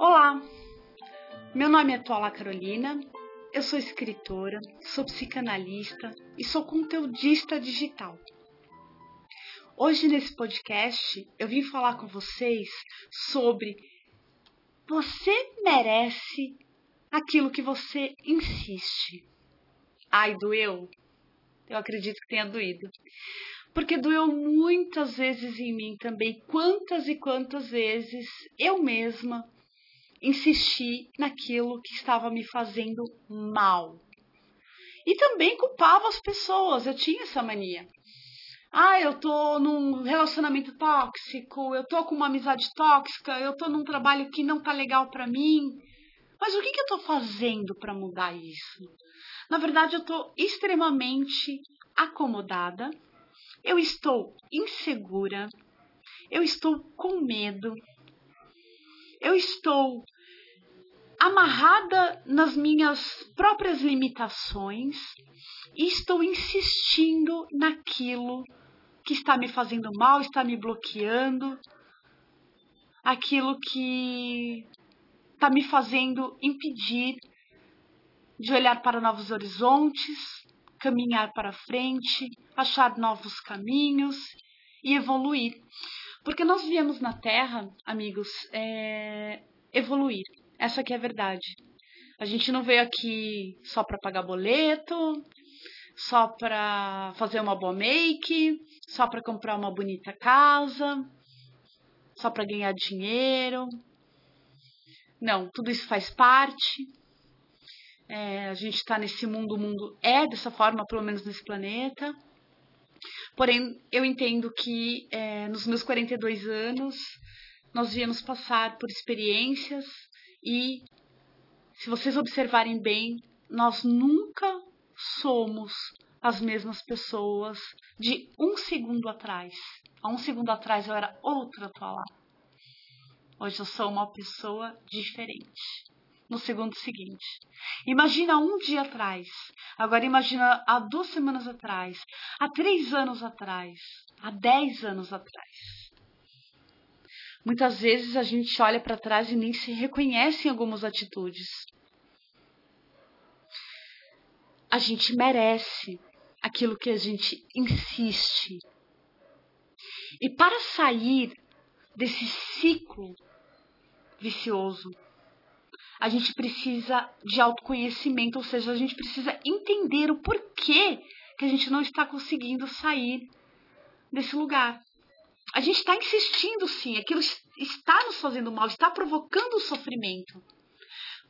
Olá, meu nome é Tola Carolina, eu sou escritora, sou psicanalista e sou conteudista digital. Hoje nesse podcast eu vim falar com vocês sobre você merece aquilo que você insiste. Ai, doeu? Eu acredito que tenha doído. Porque doeu muitas vezes em mim também. Quantas e quantas vezes eu mesma insisti naquilo que estava me fazendo mal. E também culpava as pessoas, eu tinha essa mania. Ah, eu tô num relacionamento tóxico, eu tô com uma amizade tóxica, eu tô num trabalho que não tá legal para mim. Mas o que, que eu tô fazendo para mudar isso? Na verdade, eu tô extremamente acomodada, eu estou insegura, eu estou com medo, eu estou amarrada nas minhas próprias limitações e estou insistindo naquilo que está me fazendo mal, está me bloqueando, aquilo que está me fazendo impedir de olhar para novos horizontes, caminhar para frente, achar novos caminhos e evoluir. Porque nós viemos na Terra, amigos, é, evoluir. Essa aqui é a verdade. A gente não veio aqui só para pagar boleto, só para fazer uma boa make, só para comprar uma bonita casa, só para ganhar dinheiro. Não, tudo isso faz parte. É, a gente está nesse mundo, o mundo é dessa forma, pelo menos nesse planeta. Porém, eu entendo que é, nos meus 42 anos, nós viemos passar por experiências e, se vocês observarem bem, nós nunca somos as mesmas pessoas de um segundo atrás. Há um segundo atrás eu era outra atual. Hoje eu sou uma pessoa diferente no segundo seguinte. Imagina um dia atrás, agora imagina há duas semanas atrás, há três anos atrás, há dez anos atrás. Muitas vezes a gente olha para trás e nem se reconhece em algumas atitudes. A gente merece aquilo que a gente insiste. E para sair desse ciclo vicioso, a gente precisa de autoconhecimento, ou seja, a gente precisa entender o porquê que a gente não está conseguindo sair desse lugar. A gente está insistindo sim, aquilo está nos fazendo mal, está provocando sofrimento.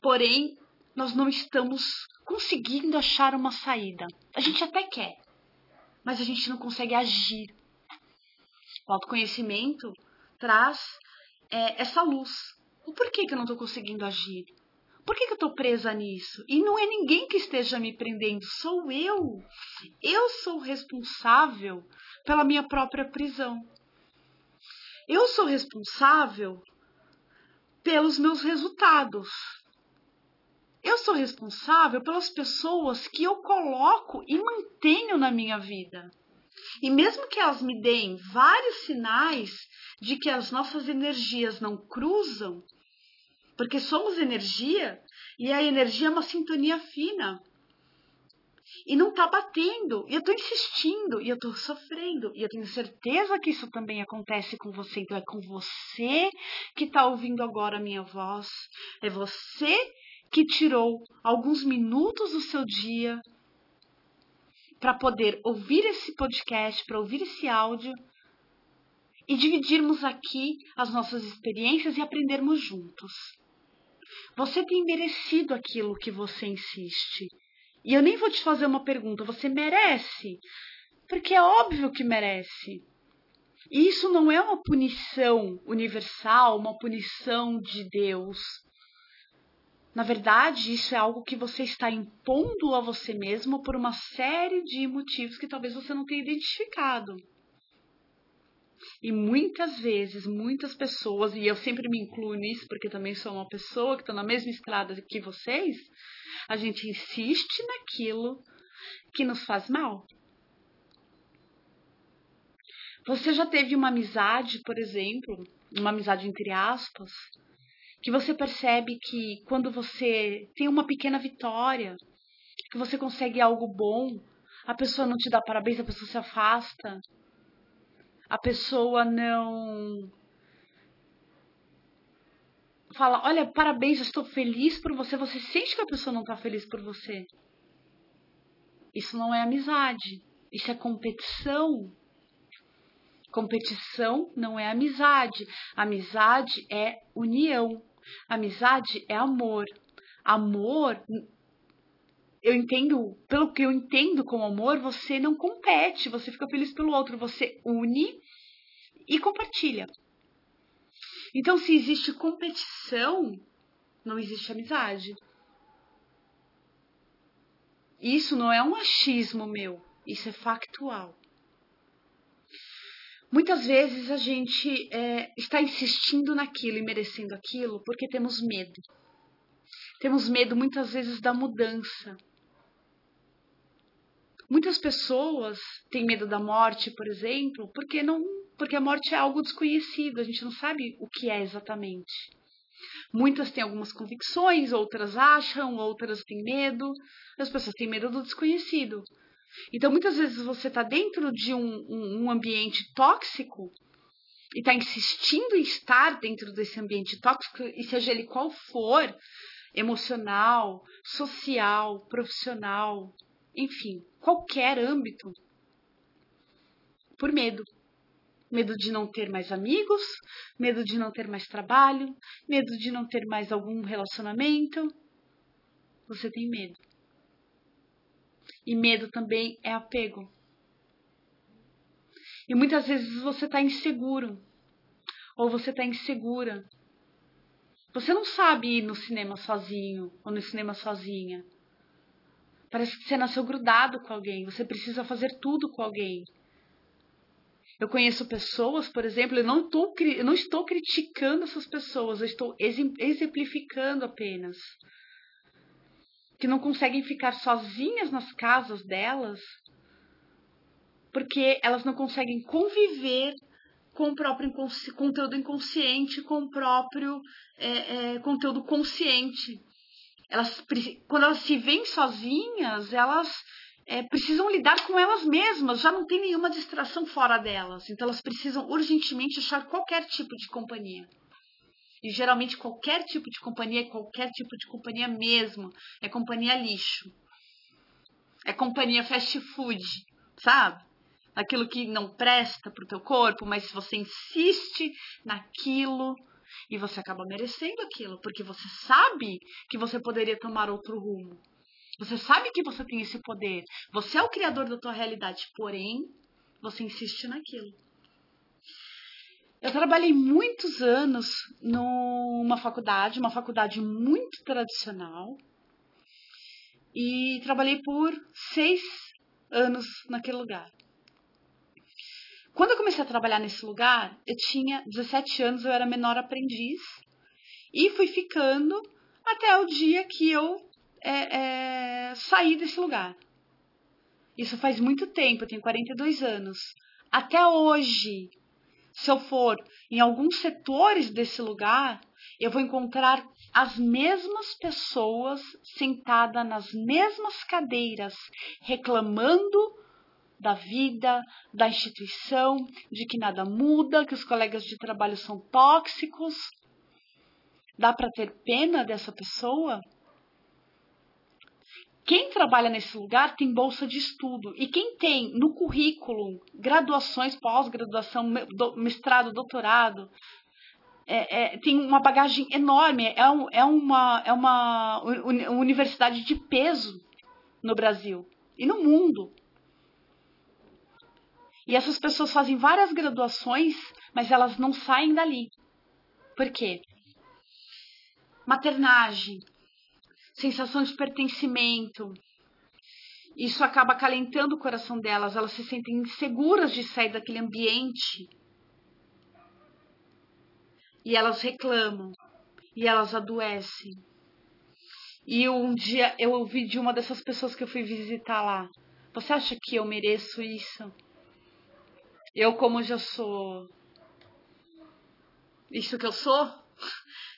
Porém, nós não estamos conseguindo achar uma saída. A gente até quer, mas a gente não consegue agir. O autoconhecimento traz é, essa luz. O porquê que eu não estou conseguindo agir? Por que, que eu estou presa nisso? E não é ninguém que esteja me prendendo, sou eu. Eu sou responsável pela minha própria prisão. Eu sou responsável pelos meus resultados. Eu sou responsável pelas pessoas que eu coloco e mantenho na minha vida. E mesmo que elas me deem vários sinais de que as nossas energias não cruzam, porque somos energia e a energia é uma sintonia fina. E não tá batendo, e eu tô insistindo, e eu tô sofrendo, e eu tenho certeza que isso também acontece com você. Então é com você que tá ouvindo agora a minha voz, é você que tirou alguns minutos do seu dia para poder ouvir esse podcast, para ouvir esse áudio e dividirmos aqui as nossas experiências e aprendermos juntos. Você tem merecido aquilo que você insiste. E eu nem vou te fazer uma pergunta, você merece? Porque é óbvio que merece. E isso não é uma punição universal, uma punição de Deus. Na verdade, isso é algo que você está impondo a você mesmo por uma série de motivos que talvez você não tenha identificado. E muitas vezes, muitas pessoas, e eu sempre me incluo nisso porque também sou uma pessoa que está na mesma estrada que vocês, a gente insiste naquilo que nos faz mal. Você já teve uma amizade, por exemplo, uma amizade entre aspas, que você percebe que quando você tem uma pequena vitória, que você consegue algo bom, a pessoa não te dá parabéns, a pessoa se afasta, a pessoa não fala, olha, parabéns, eu estou feliz por você, você sente que a pessoa não está feliz por você. Isso não é amizade, isso é competição. Competição não é amizade. Amizade é união. Amizade é amor. Amor, eu entendo, pelo que eu entendo como amor, você não compete, você fica feliz pelo outro, você une e compartilha. Então, se existe competição, não existe amizade. Isso não é um achismo meu, isso é factual. Muitas vezes a gente é, está insistindo naquilo e merecendo aquilo porque temos medo. Temos medo muitas vezes da mudança. Muitas pessoas têm medo da morte, por exemplo, porque não, porque a morte é algo desconhecido, a gente não sabe o que é exatamente. Muitas têm algumas convicções, outras acham, outras têm medo. As pessoas têm medo do desconhecido. Então, muitas vezes você está dentro de um, um, um ambiente tóxico e está insistindo em estar dentro desse ambiente tóxico, e seja ele qual for, emocional, social, profissional, enfim, qualquer âmbito, por medo. Medo de não ter mais amigos, medo de não ter mais trabalho, medo de não ter mais algum relacionamento. Você tem medo. E medo também é apego. E muitas vezes você está inseguro. Ou você está insegura. Você não sabe ir no cinema sozinho ou no cinema sozinha. Parece que você nasceu grudado com alguém. Você precisa fazer tudo com alguém. Eu conheço pessoas, por exemplo, eu não, tô, eu não estou criticando essas pessoas, eu estou exemplificando apenas. Que não conseguem ficar sozinhas nas casas delas porque elas não conseguem conviver com o próprio inconsci conteúdo inconsciente, com o próprio é, é, conteúdo consciente. Elas, quando elas se veem sozinhas, elas é, precisam lidar com elas mesmas, já não tem nenhuma distração fora delas. Então elas precisam urgentemente achar qualquer tipo de companhia. E geralmente qualquer tipo de companhia é qualquer tipo de companhia mesmo. É companhia lixo. É companhia fast food, sabe? Aquilo que não presta pro teu corpo, mas se você insiste naquilo e você acaba merecendo aquilo, porque você sabe que você poderia tomar outro rumo. Você sabe que você tem esse poder. Você é o criador da tua realidade, porém, você insiste naquilo. Eu trabalhei muitos anos numa faculdade, uma faculdade muito tradicional, e trabalhei por seis anos naquele lugar. Quando eu comecei a trabalhar nesse lugar, eu tinha 17 anos, eu era menor aprendiz, e fui ficando até o dia que eu é, é, sair desse lugar. Isso faz muito tempo, eu tenho 42 anos. Até hoje, se eu for em alguns setores desse lugar, eu vou encontrar as mesmas pessoas sentadas nas mesmas cadeiras, reclamando da vida, da instituição, de que nada muda, que os colegas de trabalho são tóxicos. Dá para ter pena dessa pessoa? Quem trabalha nesse lugar tem bolsa de estudo. E quem tem no currículo graduações, pós-graduação, mestrado, doutorado, é, é, tem uma bagagem enorme. É, um, é, uma, é uma universidade de peso no Brasil e no mundo. E essas pessoas fazem várias graduações, mas elas não saem dali. Por quê? Maternagem, sensação de pertencimento. Isso acaba acalentando o coração delas, elas se sentem inseguras de sair daquele ambiente. E elas reclamam, e elas adoecem. E um dia eu ouvi de uma dessas pessoas que eu fui visitar lá: Você acha que eu mereço isso? Eu, como já sou isso que eu sou,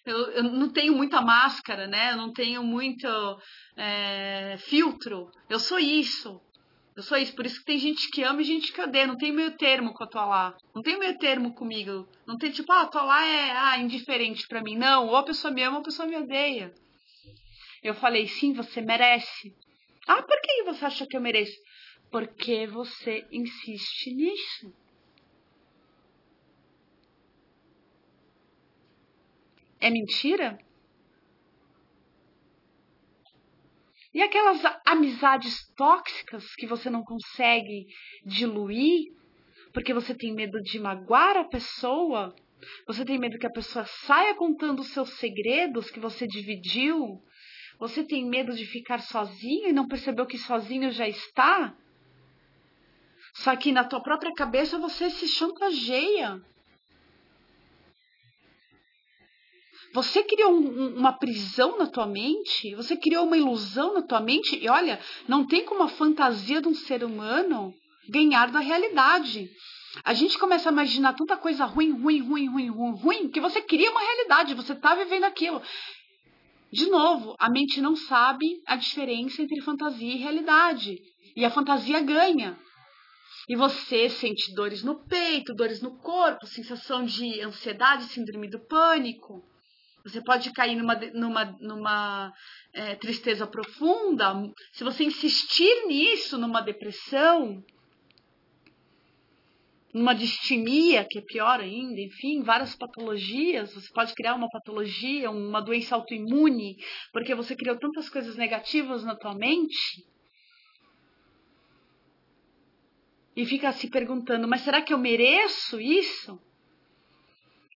eu, eu não tenho muita máscara, né? Eu não tenho muito é, filtro. Eu sou isso. Eu sou isso. Por isso que tem gente que ama e gente que odeia. Não tem meio termo com a tua lá. Não tem meio termo comigo. Não tem tipo, ah, a tua lá é ah, indiferente para mim. Não, ou a pessoa me ama ou a pessoa me odeia. Eu falei, sim, você merece. Ah, por que você acha que eu mereço? Porque você insiste nisso. É mentira? E aquelas amizades tóxicas que você não consegue diluir porque você tem medo de magoar a pessoa, você tem medo que a pessoa saia contando os seus segredos que você dividiu, você tem medo de ficar sozinho e não percebeu que sozinho já está? Só que na tua própria cabeça você se chantageia. Você criou um, uma prisão na tua mente, você criou uma ilusão na tua mente, e olha, não tem como a fantasia de um ser humano ganhar da realidade. A gente começa a imaginar tanta coisa ruim, ruim, ruim, ruim, ruim, ruim, que você cria uma realidade, você está vivendo aquilo. De novo, a mente não sabe a diferença entre fantasia e realidade. E a fantasia ganha. E você sente dores no peito, dores no corpo, sensação de ansiedade, síndrome do pânico. Você pode cair numa, numa, numa é, tristeza profunda. Se você insistir nisso, numa depressão, numa distimia, que é pior ainda, enfim, várias patologias. Você pode criar uma patologia, uma doença autoimune, porque você criou tantas coisas negativas na tua mente. E fica se perguntando, mas será que eu mereço isso?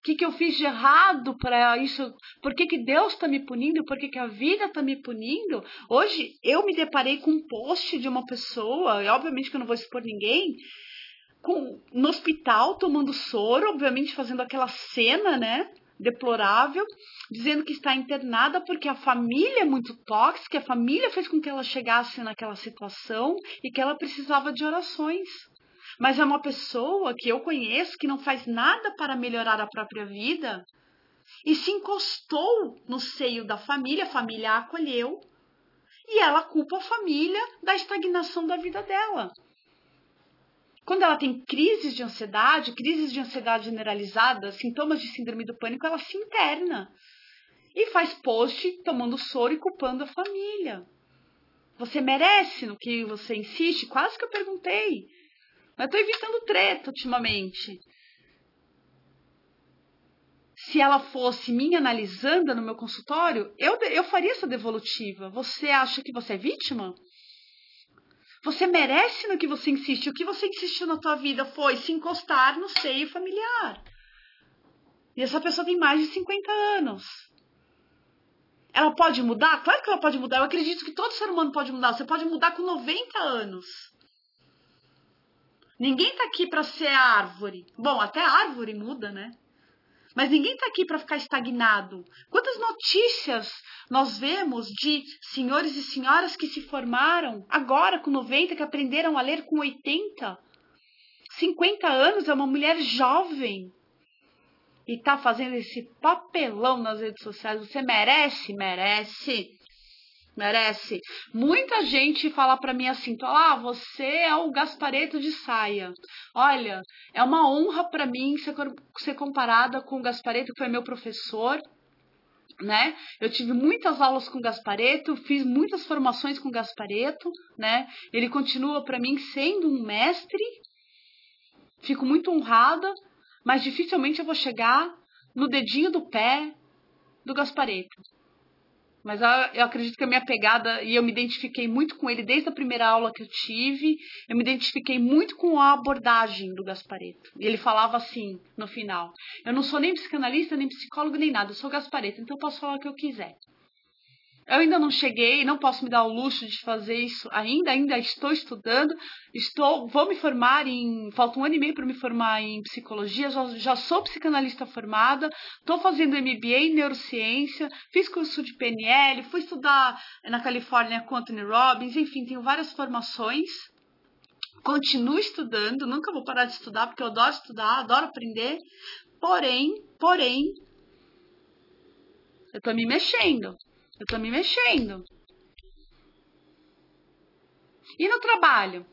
que, que eu fiz de errado para isso? Por que, que Deus está me punindo? Por que, que a vida está me punindo? Hoje eu me deparei com um post de uma pessoa, e obviamente que eu não vou expor ninguém, com, no hospital tomando soro, obviamente fazendo aquela cena, né? Deplorável, dizendo que está internada porque a família é muito tóxica, a família fez com que ela chegasse naquela situação e que ela precisava de orações mas é uma pessoa que eu conheço que não faz nada para melhorar a própria vida e se encostou no seio da família, a família a acolheu e ela culpa a família da estagnação da vida dela. Quando ela tem crises de ansiedade, crises de ansiedade generalizada, sintomas de síndrome do pânico, ela se interna e faz post tomando soro e culpando a família. Você merece no que você insiste? Quase que eu perguntei. Mas tô evitando treta ultimamente. Se ela fosse me analisando no meu consultório, eu, eu faria essa devolutiva. Você acha que você é vítima? Você merece no que você insiste. O que você insistiu na tua vida foi se encostar no seio familiar. E essa pessoa tem mais de 50 anos. Ela pode mudar? Claro que ela pode mudar. Eu acredito que todo ser humano pode mudar. Você pode mudar com 90 anos. Ninguém está aqui para ser árvore. Bom, até árvore muda, né? Mas ninguém está aqui para ficar estagnado. Quantas notícias nós vemos de senhores e senhoras que se formaram agora com 90, que aprenderam a ler com 80? 50 anos é uma mulher jovem e está fazendo esse papelão nas redes sociais. Você merece? Merece merece. Muita gente fala para mim assim: "Ah, você é o Gaspareto de saia". Olha, é uma honra para mim ser, ser comparada com o Gaspareto, que foi meu professor, né? Eu tive muitas aulas com Gaspareto, fiz muitas formações com Gaspareto, né? Ele continua para mim sendo um mestre. Fico muito honrada, mas dificilmente eu vou chegar no dedinho do pé do Gaspareto. Mas eu acredito que a minha pegada, e eu me identifiquei muito com ele desde a primeira aula que eu tive, eu me identifiquei muito com a abordagem do Gaspareto. E ele falava assim, no final: Eu não sou nem psicanalista, nem psicólogo, nem nada, eu sou Gaspareto, então eu posso falar o que eu quiser. Eu ainda não cheguei, não posso me dar o luxo de fazer isso ainda, ainda estou estudando, estou, vou me formar em, falta um ano e meio para me formar em psicologia, já, já sou psicanalista formada, estou fazendo MBA em neurociência, fiz curso de PNL, fui estudar na Califórnia com Anthony Robbins, enfim, tenho várias formações, continuo estudando, nunca vou parar de estudar porque eu adoro estudar, adoro aprender, porém, porém, Eu tô me mexendo. Eu tô me mexendo. E no trabalho?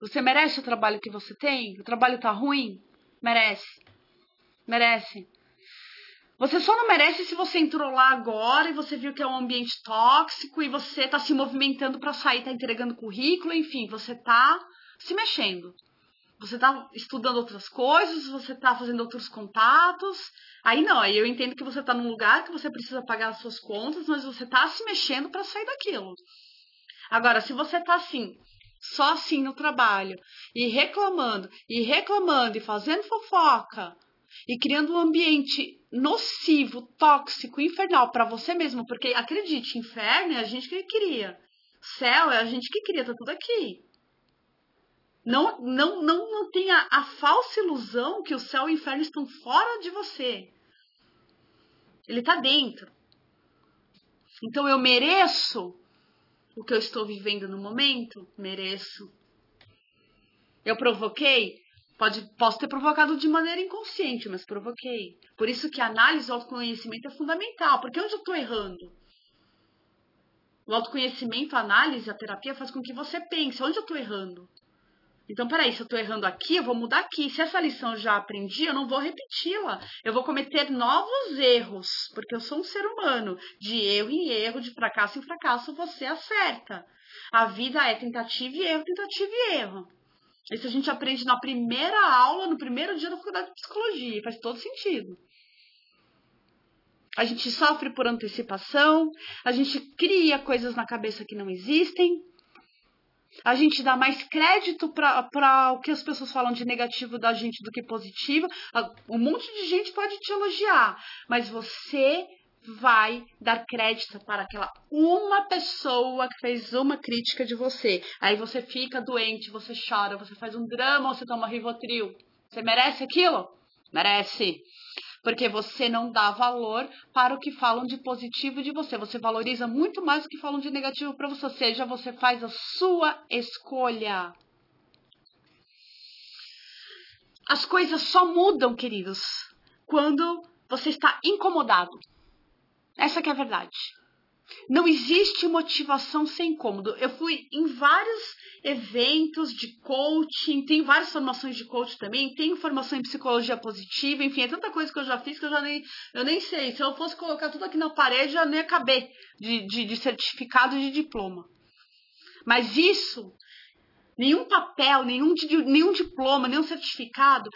Você merece o trabalho que você tem? O trabalho tá ruim? Merece. Merece. Você só não merece se você entrou lá agora e você viu que é um ambiente tóxico e você tá se movimentando para sair, tá entregando currículo, enfim, você tá se mexendo. Você tá estudando outras coisas, você tá fazendo outros contatos. Aí não, aí eu entendo que você tá num lugar que você precisa pagar as suas contas, mas você tá se mexendo para sair daquilo. Agora, se você tá assim, só assim no trabalho, e reclamando, e reclamando, e fazendo fofoca, e criando um ambiente nocivo, tóxico, infernal para você mesmo, porque acredite, inferno é a gente que queria. Céu é a gente que queria, tá tudo aqui. Não, não, não, não tenha a falsa ilusão que o céu e o inferno estão fora de você. Ele está dentro. Então eu mereço o que eu estou vivendo no momento? Mereço. Eu provoquei? Pode, posso ter provocado de maneira inconsciente, mas provoquei. Por isso que a análise, o autoconhecimento é fundamental. Porque onde eu estou errando? O autoconhecimento, a análise, a terapia faz com que você pense, onde eu estou errando? Então, peraí, se eu estou errando aqui, eu vou mudar aqui. Se essa lição já aprendi, eu não vou repeti-la. Eu vou cometer novos erros, porque eu sou um ser humano. De erro em erro, de fracasso em fracasso, você acerta. A vida é tentativa e erro, tentativa e erro. Isso a gente aprende na primeira aula, no primeiro dia da faculdade de psicologia. Faz todo sentido. A gente sofre por antecipação, a gente cria coisas na cabeça que não existem, a gente dá mais crédito para o que as pessoas falam de negativo da gente do que positivo. Um monte de gente pode te elogiar, mas você vai dar crédito para aquela uma pessoa que fez uma crítica de você. Aí você fica doente, você chora, você faz um drama, você toma Rivotril. Você merece aquilo? Merece porque você não dá valor para o que falam de positivo de você. Você valoriza muito mais o que falam de negativo para você, ou seja, você faz a sua escolha. As coisas só mudam, queridos, quando você está incomodado. Essa é a verdade. Não existe motivação sem incômodo. Eu fui em vários eventos de coaching, tem várias formações de coaching também, tenho formação em psicologia positiva, enfim, é tanta coisa que eu já fiz que eu já nem, eu nem sei. Se eu fosse colocar tudo aqui na parede, já nem acabei de, de, de certificado de diploma. Mas isso, nenhum papel, nenhum, nenhum diploma, nenhum certificado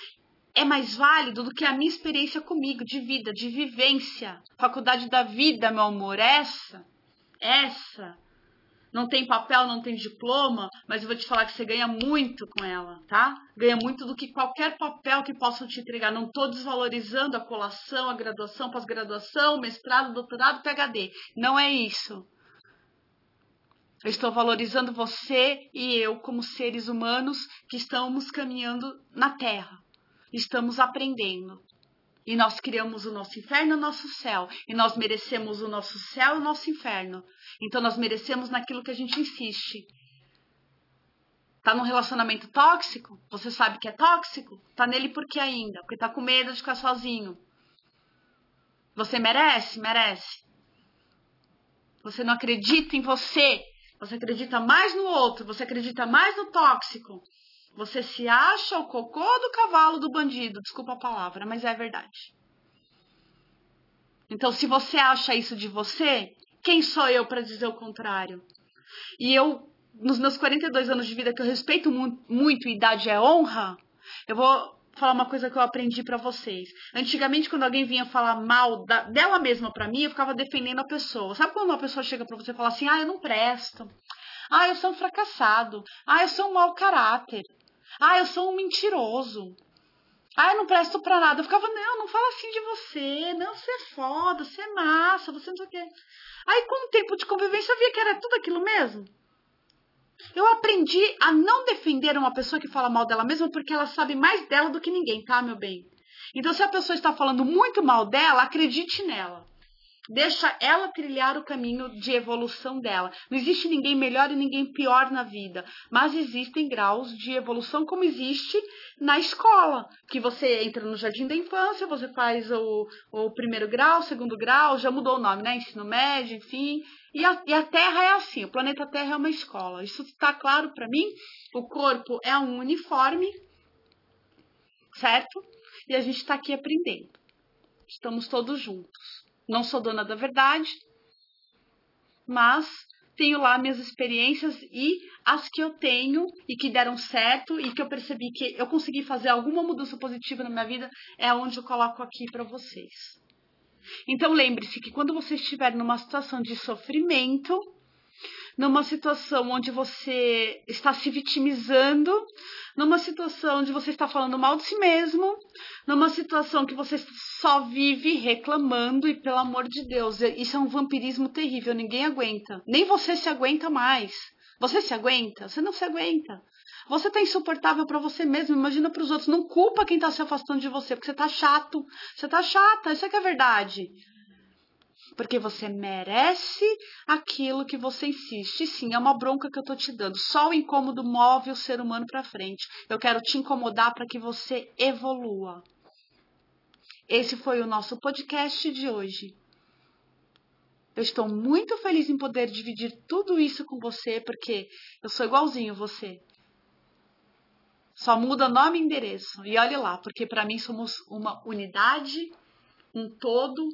é mais válido do que a minha experiência comigo, de vida, de vivência. Faculdade da vida, meu amor, essa, essa. Não tem papel, não tem diploma, mas eu vou te falar que você ganha muito com ela, tá? Ganha muito do que qualquer papel que possam te entregar. Não estou desvalorizando a colação, a graduação, pós-graduação, mestrado, doutorado, PhD. Não é isso. Eu estou valorizando você e eu como seres humanos que estamos caminhando na Terra estamos aprendendo. E nós criamos o nosso inferno e o nosso céu. E nós merecemos o nosso céu e o nosso inferno. Então nós merecemos naquilo que a gente insiste. Tá num relacionamento tóxico? Você sabe que é tóxico? Tá nele por que ainda? Porque tá com medo de ficar sozinho. Você merece? Merece. Você não acredita em você. Você acredita mais no outro. Você acredita mais no tóxico. Você se acha o cocô do cavalo do bandido, desculpa a palavra, mas é verdade. Então, se você acha isso de você, quem sou eu para dizer o contrário? E eu, nos meus 42 anos de vida, que eu respeito mu muito, idade é honra, eu vou falar uma coisa que eu aprendi para vocês. Antigamente, quando alguém vinha falar mal da, dela mesma para mim, eu ficava defendendo a pessoa. Sabe quando uma pessoa chega para você e fala assim: ah, eu não presto. Ah, eu sou um fracassado. Ah, eu sou um mau caráter. Ah, eu sou um mentiroso. Ah, eu não presto pra nada. Eu ficava, não, não fala assim de você. Não, você é foda, você é massa, você não sei o quê. Aí, com o tempo de convivência, eu via que era tudo aquilo mesmo. Eu aprendi a não defender uma pessoa que fala mal dela mesma porque ela sabe mais dela do que ninguém, tá, meu bem? Então, se a pessoa está falando muito mal dela, acredite nela. Deixa ela trilhar o caminho de evolução dela. Não existe ninguém melhor e ninguém pior na vida, mas existem graus de evolução como existe na escola, que você entra no jardim da infância, você faz o, o primeiro grau, segundo grau, já mudou o nome, né? Ensino médio, enfim. E a, e a Terra é assim, o planeta Terra é uma escola. Isso está claro para mim? O corpo é um uniforme, certo? E a gente está aqui aprendendo. Estamos todos juntos. Não sou dona da verdade, mas tenho lá minhas experiências e as que eu tenho e que deram certo e que eu percebi que eu consegui fazer alguma mudança positiva na minha vida é onde eu coloco aqui para vocês. Então lembre-se que quando você estiver numa situação de sofrimento, numa situação onde você está se vitimizando, numa situação onde você está falando mal de si mesmo, numa situação que você só vive reclamando e pelo amor de Deus, isso é um vampirismo terrível, ninguém aguenta. Nem você se aguenta mais. Você se aguenta? Você não se aguenta. Você está insuportável para você mesmo, imagina para os outros. Não culpa quem está se afastando de você, porque você está chato. Você está chata, isso é que é verdade. Porque você merece aquilo que você insiste. sim, é uma bronca que eu tô te dando. Só o incômodo move o ser humano para frente. Eu quero te incomodar para que você evolua. Esse foi o nosso podcast de hoje. Eu estou muito feliz em poder dividir tudo isso com você, porque eu sou igualzinho você. Só muda nome e endereço. E olhe lá, porque para mim somos uma unidade, um todo,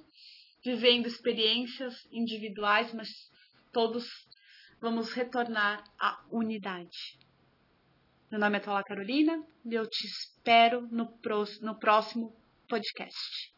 vivendo experiências individuais, mas todos vamos retornar à unidade. Meu nome é Tola Carolina e eu te espero no, próximo podcast.